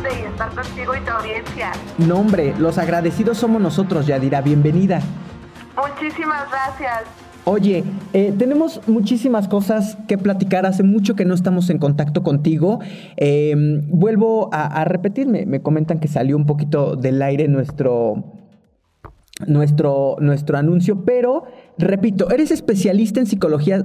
saludarte y estar contigo y tu audiencia. No, hombre, los agradecidos somos nosotros, Yadira. Bienvenida. Muchísimas gracias. Oye, eh, tenemos muchísimas cosas que platicar. Hace mucho que no estamos en contacto contigo. Eh, vuelvo a, repetir, me, comentan que salió un poquito del aire nuestro, nuestro, nuestro anuncio, pero repito, eres especialista en psicología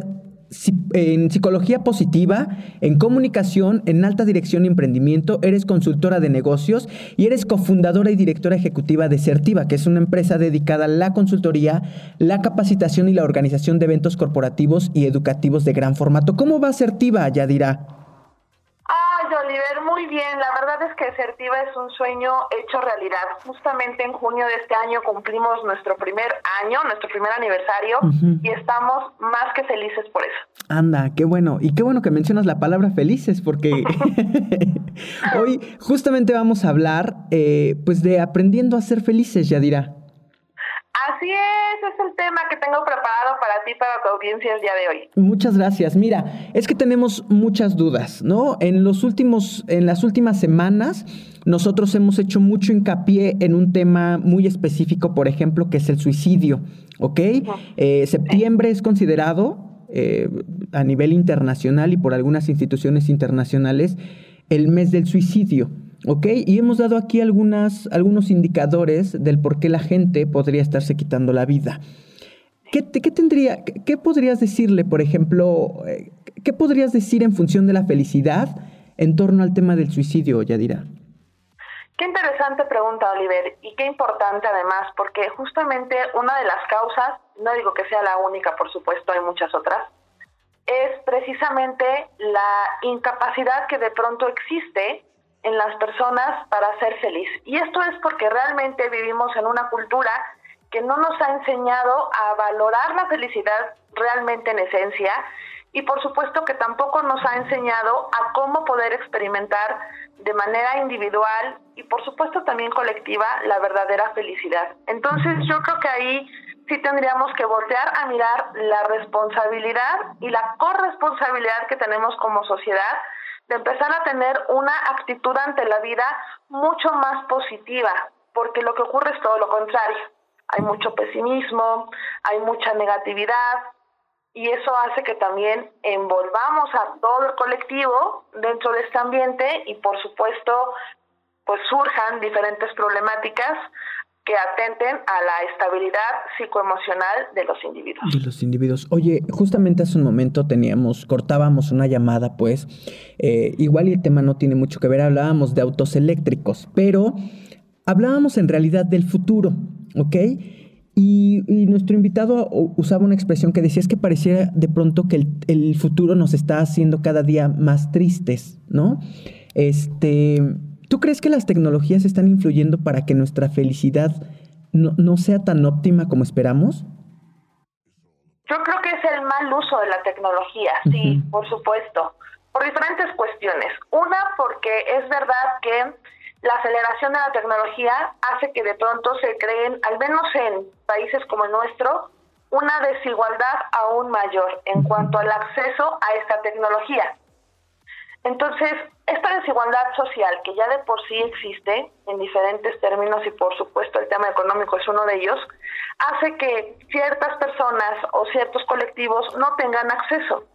en psicología positiva, en comunicación, en alta dirección y emprendimiento, eres consultora de negocios y eres cofundadora y directora ejecutiva de Certiva, que es una empresa dedicada a la consultoría, la capacitación y la organización de eventos corporativos y educativos de gran formato. ¿Cómo va Certiva, Yadira? Muy bien. La verdad es que Certiva es un sueño hecho realidad. Justamente en junio de este año cumplimos nuestro primer año, nuestro primer aniversario, y estamos más que felices por eso. Anda, qué bueno. Y qué bueno que mencionas la palabra felices, porque hoy justamente vamos a hablar eh, pues de aprendiendo a ser felices, Yadira. Así es, es el tema que tengo preparado para ti, para tu audiencia el día de hoy. Muchas gracias. Mira, es que tenemos muchas dudas, ¿no? En los últimos, en las últimas semanas, nosotros hemos hecho mucho hincapié en un tema muy específico, por ejemplo, que es el suicidio, ¿ok? Eh, septiembre es considerado eh, a nivel internacional y por algunas instituciones internacionales el mes del suicidio. ¿Ok? Y hemos dado aquí algunas, algunos indicadores del por qué la gente podría estarse quitando la vida. ¿Qué, qué tendría, qué podrías decirle, por ejemplo, eh, qué podrías decir en función de la felicidad en torno al tema del suicidio, Yadira? Qué interesante pregunta, Oliver, y qué importante además, porque justamente una de las causas, no digo que sea la única, por supuesto, hay muchas otras, es precisamente la incapacidad que de pronto existe en las personas para ser feliz. Y esto es porque realmente vivimos en una cultura que no nos ha enseñado a valorar la felicidad realmente en esencia y por supuesto que tampoco nos ha enseñado a cómo poder experimentar de manera individual y por supuesto también colectiva la verdadera felicidad. Entonces yo creo que ahí sí tendríamos que voltear a mirar la responsabilidad y la corresponsabilidad que tenemos como sociedad de empezar a tener una actitud ante la vida mucho más positiva, porque lo que ocurre es todo lo contrario. Hay mucho pesimismo, hay mucha negatividad y eso hace que también envolvamos a todo el colectivo dentro de este ambiente y por supuesto pues surjan diferentes problemáticas que atenten a la estabilidad psicoemocional de los individuos. De los individuos. Oye, justamente hace un momento teníamos, cortábamos una llamada, pues, eh, igual el tema no tiene mucho que ver, hablábamos de autos eléctricos, pero hablábamos en realidad del futuro, ¿ok? Y, nuestro invitado usaba una expresión que decía es que pareciera de pronto que el, el futuro nos está haciendo cada día más tristes, ¿no? Este ¿Tú crees que las tecnologías están influyendo para que nuestra felicidad no, sea tan óptima como esperamos? Yo creo que es el mal uso de la tecnología, sí, por supuesto, por diferentes cuestiones. Una, porque es verdad que la aceleración de la tecnología hace que de pronto se creen, al menos en países como el nuestro, una desigualdad aún mayor en cuanto al acceso a esta tecnología. Entonces, esta desigualdad social que ya de por sí existe en diferentes términos y por supuesto el tema económico es uno de ellos, hace que ciertas personas o ciertos colectivos no tengan acceso.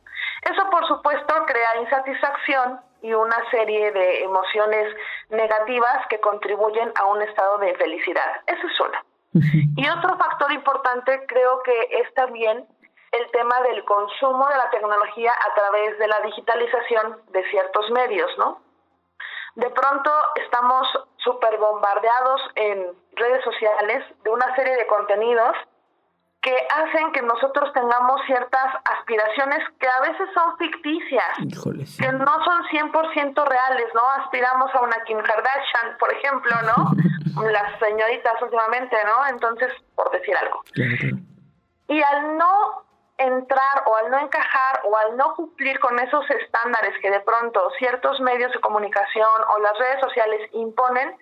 Eso por supuesto crea insatisfacción y una serie de emociones negativas que contribuyen a un estado de felicidad. Eso es uno. Y otro factor importante creo que es también el tema del consumo de la tecnología a través de la digitalización de ciertos medios, ¿no? De pronto estamos súper bombardeados en redes sociales de una serie de contenidos que hacen que nosotros tengamos ciertas aspiraciones que a veces son ficticias, que no son 100% reales, ¿no? Aspiramos a una Kim Kardashian, por ejemplo, ¿no? Las señoritas últimamente, ¿no? Entonces, por decir algo. Y al no entrar o al no encajar o al no cumplir con esos estándares que de pronto ciertos medios de comunicación o las redes sociales imponen,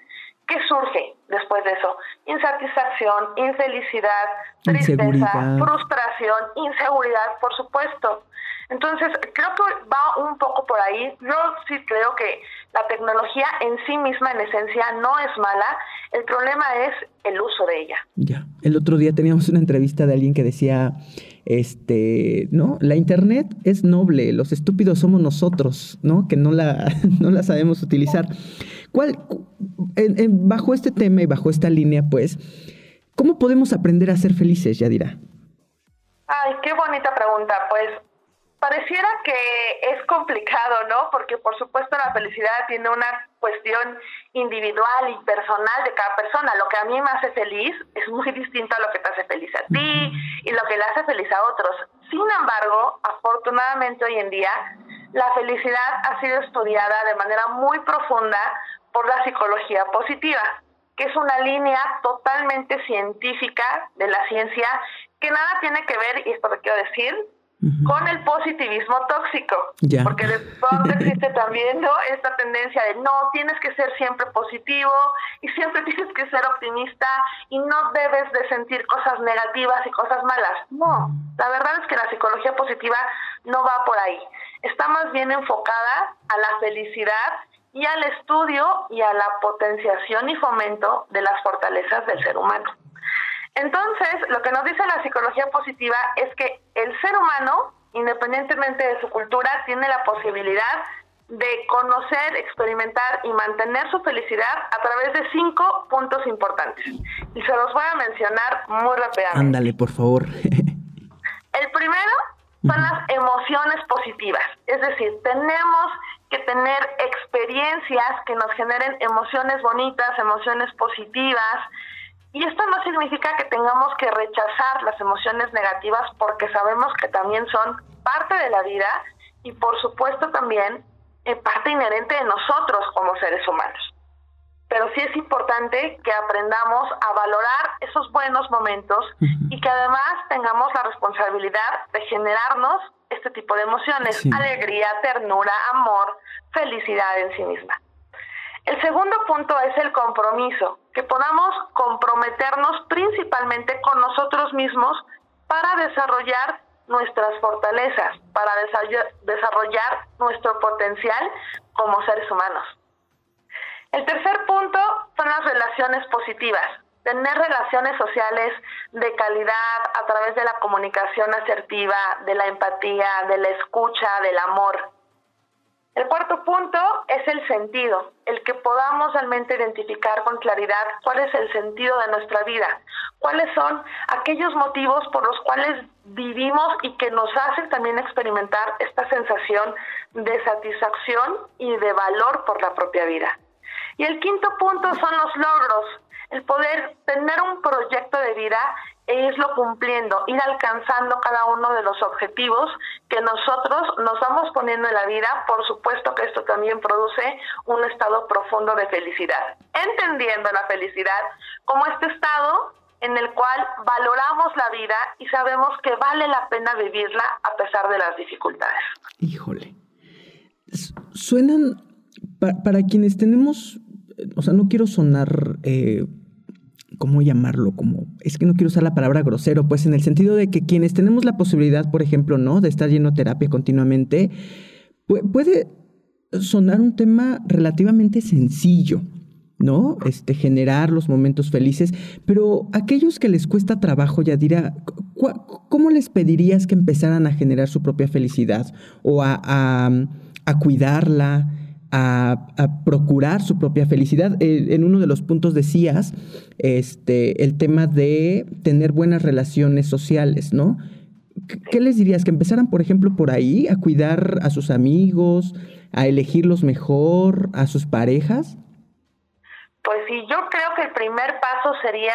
¿qué surge después de eso? Insatisfacción, infelicidad, tristeza, frustración, inseguridad, por supuesto. Entonces, creo que va un poco por ahí. Yo sí creo que la tecnología en sí misma, en esencia, no es mala. El problema es el uso de ella. Ya. El otro día teníamos una entrevista de alguien que decía, este, ¿no? La Internet es noble, los estúpidos somos nosotros, ¿no? Que no la, no la sabemos utilizar. ¿Cuál, bajo este tema y bajo esta línea, pues, ¿cómo podemos aprender a ser felices, Yadira? Ay, qué bonita pregunta. Pues Pareciera que es complicado, ¿no? Porque por supuesto la felicidad tiene una cuestión individual y personal de cada persona. Lo que a mí me hace feliz es muy distinto a lo que te hace feliz a ti y lo que le hace feliz a otros. Sin embargo, afortunadamente hoy en día, la felicidad ha sido estudiada de manera muy profunda por la psicología positiva, que es una línea totalmente científica de la ciencia que nada tiene que ver, y esto lo quiero decir, con el positivismo tóxico. Porque de pronto existe también ¿no? esta tendencia de no, tienes que ser siempre positivo y siempre tienes que ser optimista y no debes de sentir cosas negativas y cosas malas. No, la verdad es que la psicología positiva no va por ahí. Está más bien enfocada a la felicidad y al estudio y a la potenciación y fomento de las fortalezas del ser humano. Entonces, lo que nos dice la psicología positiva es que el ser humano, independientemente de su cultura, tiene la posibilidad de conocer, experimentar y mantener su felicidad a través de cinco puntos importantes. Y se los voy a mencionar muy rápidamente. Ándale, por favor. el primero son las emociones positivas. Es decir, tenemos que tener experiencias que nos generen emociones bonitas, emociones positivas, y esto no significa que tengamos que rechazar las emociones negativas porque sabemos que también son parte de la vida y por supuesto también eh, parte inherente de nosotros como seres humanos. Pero sí es importante que aprendamos a valorar esos buenos momentos y que además tengamos la responsabilidad de generarnos este tipo de emociones, alegría, ternura, amor, felicidad en sí misma. El segundo punto es el compromiso, que podamos comprometernos principalmente con nosotros mismos para desarrollar nuestras fortalezas, para desarrollar nuestro potencial como seres humanos. El tercer punto son las relaciones positivas, tener relaciones sociales de calidad a través de la comunicación asertiva, de la empatía, de la escucha, del amor. El cuarto punto es el sentido, el que podamos realmente identificar con claridad cuál es el sentido de nuestra vida, cuáles son aquellos motivos por los cuales vivimos y que nos hacen también experimentar esta sensación de satisfacción y de valor por la propia vida. Y el quinto punto son los logros, el poder tener un proyecto de vida e irlo cumpliendo, ir alcanzando cada uno de los objetivos que nosotros nos vamos poniendo en la vida. Por supuesto que esto también produce un estado profundo de felicidad, entendiendo la felicidad como este estado en el cual valoramos la vida y sabemos que vale la pena vivirla a pesar de las dificultades. Híjole. Suenan, para, quienes tenemos, o sea, no quiero sonar eh, ¿cómo llamarlo? Como, es que no quiero usar la palabra grosero, pues en el sentido de que quienes tenemos la posibilidad, por ejemplo, ¿no? De estar yendo a terapia continuamente, puede sonar un tema relativamente sencillo, ¿no? Este, generar los momentos felices, pero aquellos que les cuesta trabajo, ya dirá, ¿cómo les pedirías que empezaran a generar su propia felicidad o a, a cuidarla? A, procurar su propia felicidad. Eh, en uno de los puntos decías este, el tema de tener buenas relaciones sociales, ¿no? ¿Qué les dirías? ¿Que empezaran, por ejemplo, por ahí, a cuidar a sus amigos, a elegirlos mejor, a sus parejas? Pues sí, yo creo que el primer paso sería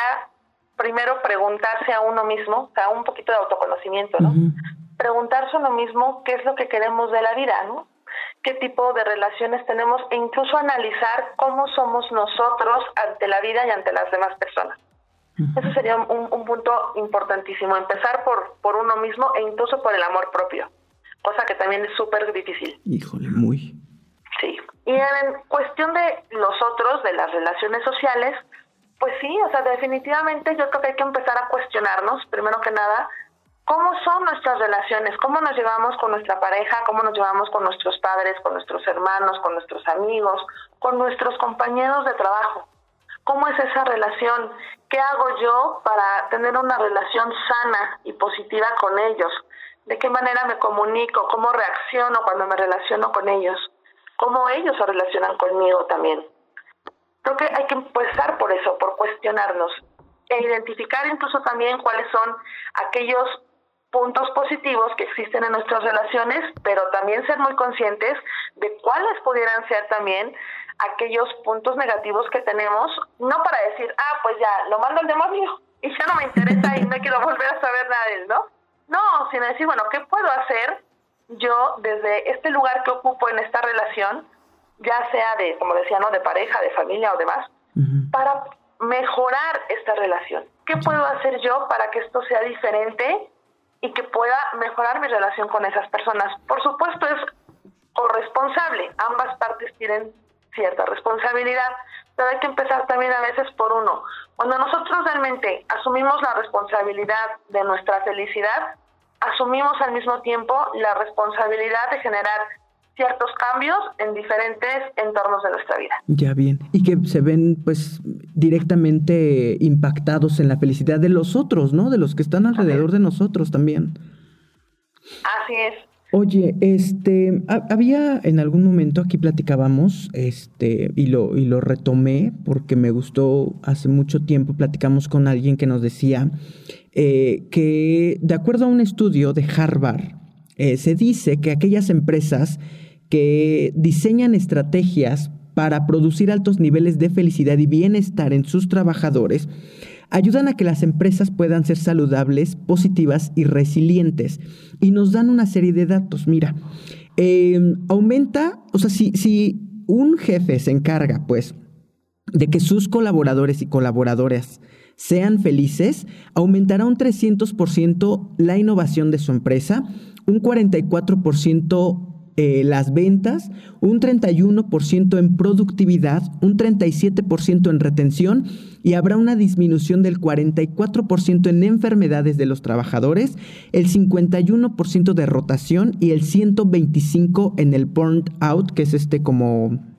primero preguntarse a uno mismo, o sea, un poquito de autoconocimiento, ¿no? Preguntarse a uno mismo qué es lo que queremos de la vida, ¿no? Qué tipo de relaciones tenemos e incluso analizar cómo somos nosotros ante la vida y ante las demás personas. Eso sería un, punto importantísimo, empezar por, por uno mismo e incluso por el amor propio, cosa que también es súper difícil. Híjole, muy. Sí. Y en cuestión de los otros, de las relaciones sociales, pues sí, o sea, definitivamente yo creo que hay que empezar a cuestionarnos, primero que nada, cómo son nuestras relaciones, cómo nos llevamos con nuestra pareja, cómo nos llevamos con nuestros padres, con nuestros hermanos, con nuestros amigos, con nuestros compañeros de trabajo. ¿Cómo es esa relación? ¿Qué hago yo para tener una relación sana y positiva con ellos? ¿De qué manera me comunico? ¿Cómo reacciono cuando me relaciono con ellos? ¿Cómo ellos se relacionan conmigo también? Creo que hay que empezar por eso, por cuestionarnos e identificar incluso también cuáles son aquellos puntos positivos que existen en nuestras relaciones, pero también ser muy conscientes de cuáles pudieran ser también aquellos puntos negativos que tenemos, no para decir, ah, pues ya, lo mando al demonio y ya no me interesa y no quiero volver a saber nada de él, ¿no? No, sino decir, bueno, ¿qué puedo hacer yo desde este lugar que ocupo en esta relación, ya sea de, como decía, ¿no? De pareja, de familia o demás, para mejorar esta relación? ¿Qué puedo hacer yo para que esto sea diferente y que pueda mejorar mi relación con esas personas? Por supuesto, es corresponsable. Ambas partes tienen cierta responsabilidad, pero hay que empezar también a veces por uno. Cuando nosotros realmente asumimos la responsabilidad de nuestra felicidad, asumimos al mismo tiempo la responsabilidad de generar ciertos cambios en diferentes entornos de nuestra vida. Ya bien, y que se ven pues directamente impactados en la felicidad de los otros, ¿no? De los que están alrededor de nosotros también. Así es. Oye, este, había en algún momento aquí platicábamos, este, y lo, y lo retomé porque me gustó hace mucho tiempo, platicamos con alguien que nos decía eh, que de acuerdo a un estudio de Harvard, eh, se dice que aquellas empresas que diseñan estrategias para producir altos niveles de felicidad y bienestar en sus trabajadores, ayudan a que las empresas puedan ser saludables, positivas y resilientes. Y nos dan una serie de datos. Mira, em, aumenta, o sea, si, si un jefe se encarga, pues, de que sus colaboradores y colaboradoras sean felices, aumentará un 300% la innovación de su empresa, un 44% eh, las ventas, un 31% en productividad, un 37% en retención y habrá una disminución del 44% en enfermedades de los trabajadores, el 51% de rotación y el 125% en el burnt out, que es este como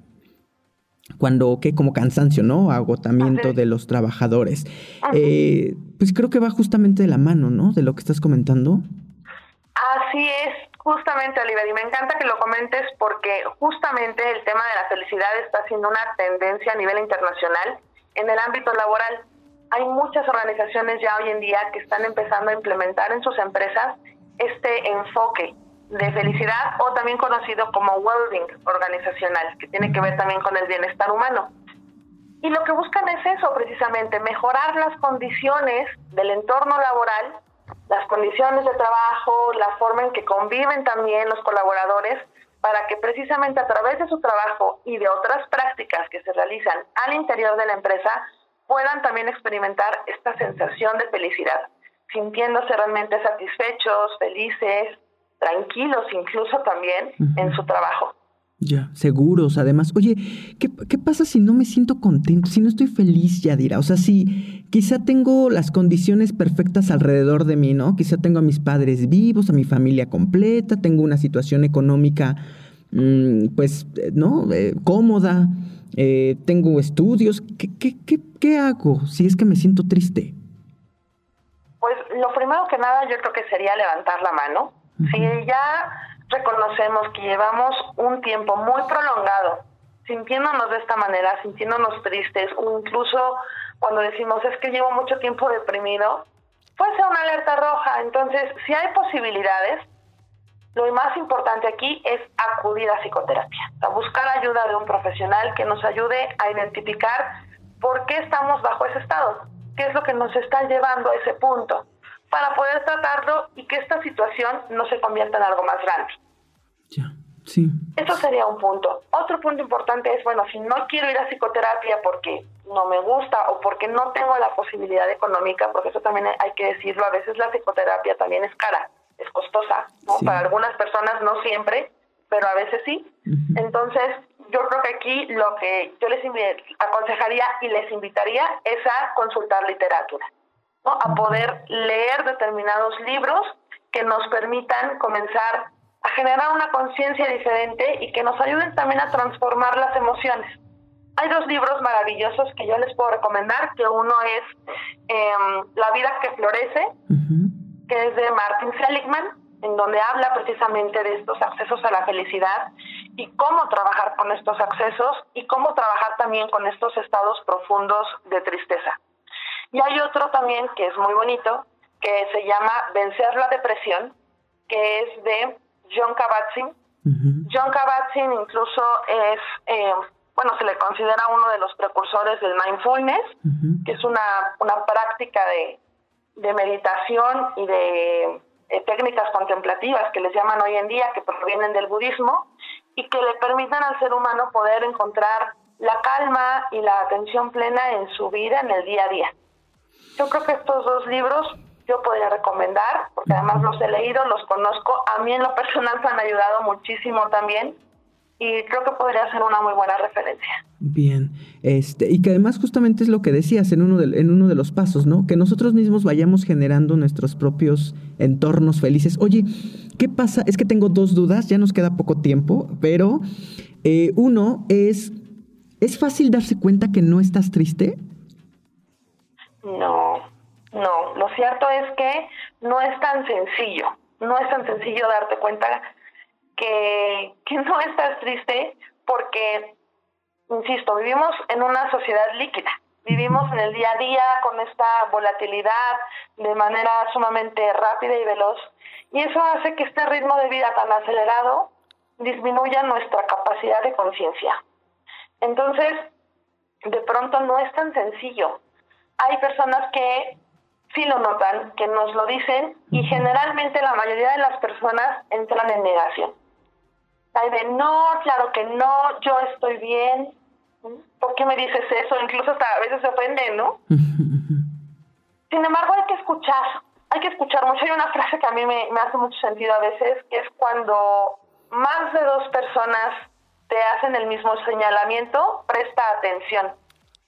cuando, que como cansancio, ¿no? Agotamiento de los trabajadores. Eh, pues creo que va justamente de la mano, ¿no? De lo que estás comentando. Así es, justamente, Oliver, y me encanta que lo comentes porque justamente el tema de la felicidad está siendo una tendencia a nivel internacional en el ámbito laboral. Hay muchas organizaciones ya hoy en día que están empezando a implementar en sus empresas este enfoque de felicidad o también conocido como well-being organizacional, que tiene que ver también con el bienestar humano. Y lo que buscan es eso precisamente, mejorar las condiciones del entorno laboral las condiciones de trabajo, la forma en que conviven también los colaboradores, para que precisamente a través de su trabajo y de otras prácticas que se realizan al interior de la empresa puedan también experimentar esta sensación de felicidad, sintiéndose realmente satisfechos, felices, tranquilos incluso también en su trabajo. Ya, seguros, además. Oye, ¿qué, ¿qué, pasa si no me siento contento, si no estoy feliz, Yadira? O sea, si quizá tengo las condiciones perfectas alrededor de mí, ¿no? Quizá tengo a mis padres vivos, a mi familia completa, tengo una situación económica, mm, pues, eh, ¿no? Eh, cómoda, eh, tengo estudios. ¿Qué, qué, qué, ¿Qué hago si es que me siento triste? Pues lo primero que nada yo creo que sería levantar la mano. Si ya reconocemos que llevamos un tiempo muy prolongado sintiéndonos de esta manera, sintiéndonos tristes, o incluso cuando decimos es que llevo mucho tiempo deprimido, puede ser una alerta roja. Entonces, si hay posibilidades, lo más importante aquí es acudir a psicoterapia, a buscar ayuda de un profesional que nos ayude a identificar por qué estamos bajo ese estado, qué es lo que nos está llevando a ese punto, para poder tratarlo y que esta situación no se convierta en algo más grande. Ya, sí. Eso sería un punto. Otro punto importante es, bueno, si no quiero ir a psicoterapia porque no me gusta o porque no tengo la posibilidad económica, porque eso también hay que decirlo, a veces la psicoterapia también es cara, es costosa, ¿no? Para algunas personas no siempre, pero a veces sí. Entonces, yo creo que aquí lo que yo les aconsejaría y les invitaría es a consultar literatura, ¿no? a poder leer determinados libros que nos permitan comenzar a generar una conciencia diferente y que nos ayuden también a transformar las emociones. Hay dos libros maravillosos que yo les puedo recomendar, que uno es em, La vida que florece, que es de Martin Seligman, en donde habla precisamente de estos accesos a la felicidad y cómo trabajar con estos accesos y cómo trabajar también con estos estados profundos de tristeza. Y hay otro también que es muy bonito, que se llama Vencer la depresión, que es de John Kabat-Zinn. John Kabat-Zinn incluso es, eh, bueno, se le considera uno de los precursores del mindfulness, que es una, una práctica de, de meditación y de eh, técnicas contemplativas que les llaman hoy en día, que provienen del budismo, y que le permitan al ser humano poder encontrar la calma y la atención plena en su vida, en el día a día. Yo creo que estos dos libros yo podría recomendar, porque además los he leído, los conozco, a mí en lo personal me han ayudado muchísimo también y creo que podría ser una muy buena referencia. Bien, este, y que además justamente es lo que decías en uno, de, en uno de los pasos, ¿no? Que nosotros mismos vayamos generando nuestros propios entornos felices. Oye, ¿qué pasa? Es que tengo dos dudas, ya nos queda poco tiempo, pero eh, uno es, ¿es fácil darse cuenta que no estás triste? No, no, lo cierto es que no es tan sencillo, no es tan sencillo darte cuenta que, que no estás triste porque, insisto, vivimos en una sociedad líquida, vivimos en el día a día con esta volatilidad de manera sumamente rápida y veloz y eso hace que este ritmo de vida tan acelerado disminuya nuestra capacidad de conciencia. Entonces, de pronto no es tan sencillo. Hay personas que sí lo notan, que nos lo dicen y generalmente la mayoría de las personas entran en negación. Hay de, no, claro que no, yo estoy bien. ¿Por qué me dices eso? Incluso hasta a veces se ofende, ¿no? Sin embargo, hay que escuchar, hay que escuchar mucho. Hay una frase que a mí me, me hace mucho sentido a veces, que es cuando más de dos personas te hacen el mismo señalamiento, presta atención,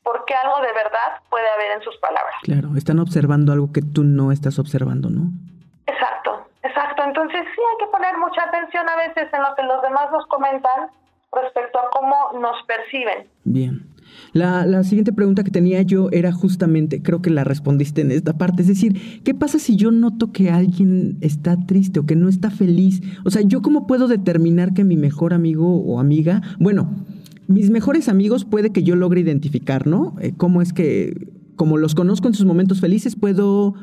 porque algo de verdad puede haber en sus palabras. Claro, están observando algo que tú no estás observando, ¿no? Exacto, exacto. Entonces sí hay que poner mucha atención a veces en lo que los demás nos comentan respecto a cómo nos perciben. Bien. La, la, siguiente pregunta que tenía yo era justamente, creo que la respondiste en esta parte, es decir, ¿qué pasa si yo noto que alguien está triste o que no está feliz? O sea, ¿yo cómo puedo determinar que mi mejor amigo o amiga, bueno, mis mejores amigos puede que yo logre identificar, ¿no? Eh, ¿Cómo es que, como los conozco en sus momentos felices, puedo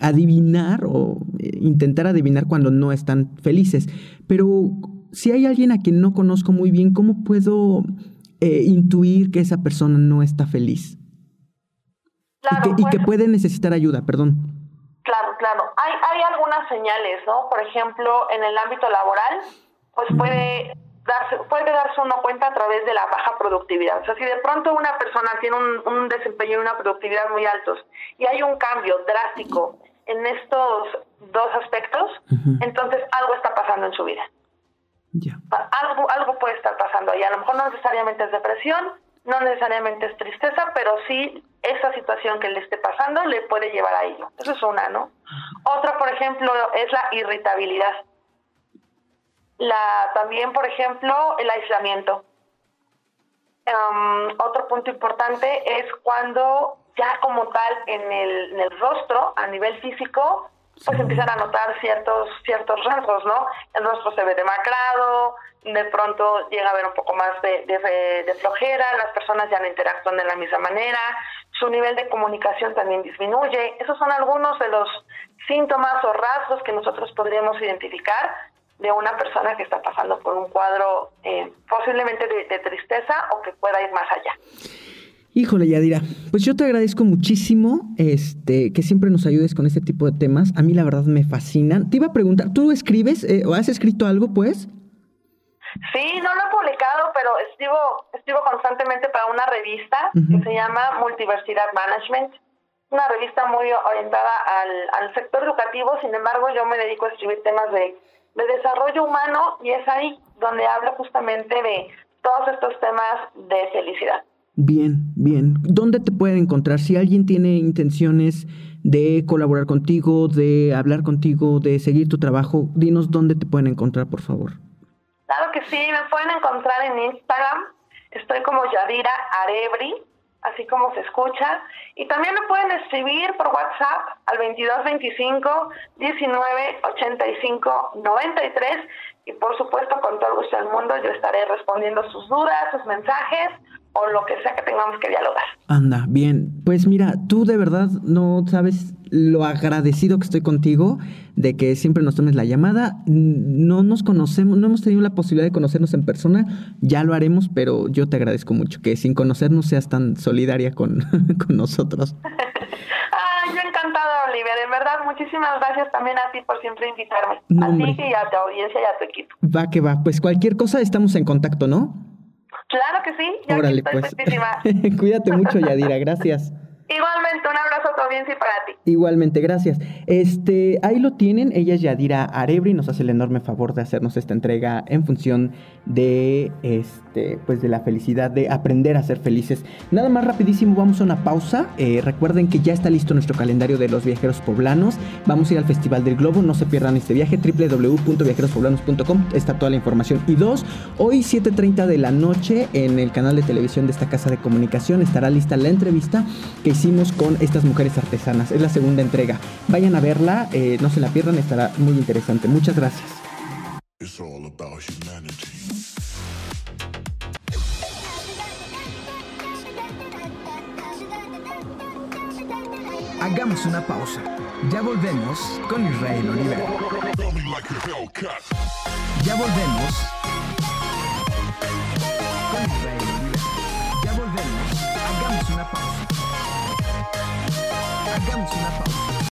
adivinar o eh, intentar adivinar cuando no están felices? Pero si hay alguien a quien no conozco muy bien, ¿cómo puedo eh, intuir que esa persona no está feliz. y, que, pues. puede necesitar ayuda, perdón. Claro, claro. Hay, hay algunas señales, ¿no? Por ejemplo, en el ámbito laboral, pues puede darse, puede darse uno cuenta a través de la baja productividad. O sea, si de pronto una persona tiene un, desempeño y una productividad muy altos y hay un cambio drástico en estos dos aspectos, entonces algo está pasando en su vida. Algo, algo puede estar pasando ahí. A lo mejor no necesariamente es depresión, no necesariamente es tristeza, pero sí esa situación que le esté pasando le puede llevar a ello. Eso es una, ¿no? Otra, por ejemplo, es la irritabilidad. La, también, por ejemplo, el aislamiento. Um, otro punto importante es cuando ya como tal en el, en el rostro, a nivel físico, pues empiezan a notar ciertos ciertos rasgos, ¿no? El rostro se ve demacrado, de pronto llega a haber un poco más de, de, flojera, las personas ya no interactúan de la misma manera, su nivel de comunicación también disminuye. Esos son algunos de los síntomas o rasgos que nosotros podríamos identificar de una persona que está pasando por un cuadro eh, posiblemente de tristeza o que pueda ir más allá. Híjole, Yadira, pues yo te agradezco muchísimo este, que siempre nos ayudes con este tipo de temas. A mí la verdad me fascinan. Te iba a preguntar, ¿tú escribes eh, o has escrito algo, pues? Sí, no lo he publicado, pero escribo, escribo constantemente para una revista que se llama Multiversidad Management, una revista muy orientada al, al, sector educativo, sin embargo yo me dedico a escribir temas de, de desarrollo humano y es ahí donde hablo justamente de todos estos temas de felicidad. Bien, bien. ¿Dónde te pueden encontrar? Si alguien tiene intenciones de colaborar contigo, de hablar contigo, de seguir tu trabajo, dinos dónde te pueden encontrar, por favor. Claro que sí, me pueden encontrar en Instagram. Estoy como Yadira Arebri, así como se escucha. Y también me pueden escribir por WhatsApp al 2225 1985 93. Y por supuesto, con todo el gusto del mundo, yo estaré respondiendo sus dudas, sus mensajes o lo que sea que tengamos que dialogar. Anda, bien. Pues mira, tú de verdad no sabes lo agradecido que estoy contigo de que siempre nos tomes la llamada. No nos conocemos, no hemos tenido la posibilidad de conocernos en persona, ya lo haremos, pero yo te agradezco mucho que sin conocernos seas tan solidaria con, con nosotros. Ay, yo encantada, Oliver. En verdad, muchísimas gracias también a ti por siempre invitarme. a ti y a tu audiencia y a tu equipo. Va que va. Pues cualquier cosa estamos en contacto, ¿no? Claro que sí. Ya Órale, pues. Cuídate mucho, Yadira. Gracias. Igualmente, un abrazo a tu audiencia y para ti. Igualmente, gracias. Este, ahí lo tienen, ella es Yadira Arebri, nos hace el enorme favor de hacernos esta entrega en función de este, pues de la felicidad, de aprender a ser felices. Nada más rapidísimo, vamos a una pausa. Eh, recuerden que ya está listo nuestro calendario de los viajeros poblanos. Vamos a ir al Festival del Globo, no se pierdan este viaje, www.viajerospoblanos.com, está toda la información. Y dos, hoy 7.30 de la noche en el canal de televisión de esta casa de comunicación estará lista la entrevista que hicimos con estas mujeres artesanas. Es la segunda entrega. Vayan a verla, eh, no se la pierdan, estará muy interesante. Muchas gracias. Hagamos una pausa. Ya volvemos con Israel Oliver. Ya volvemos con Israel Oliver. Ya volvemos. Hagamos una pausa. Hagamos una pausa.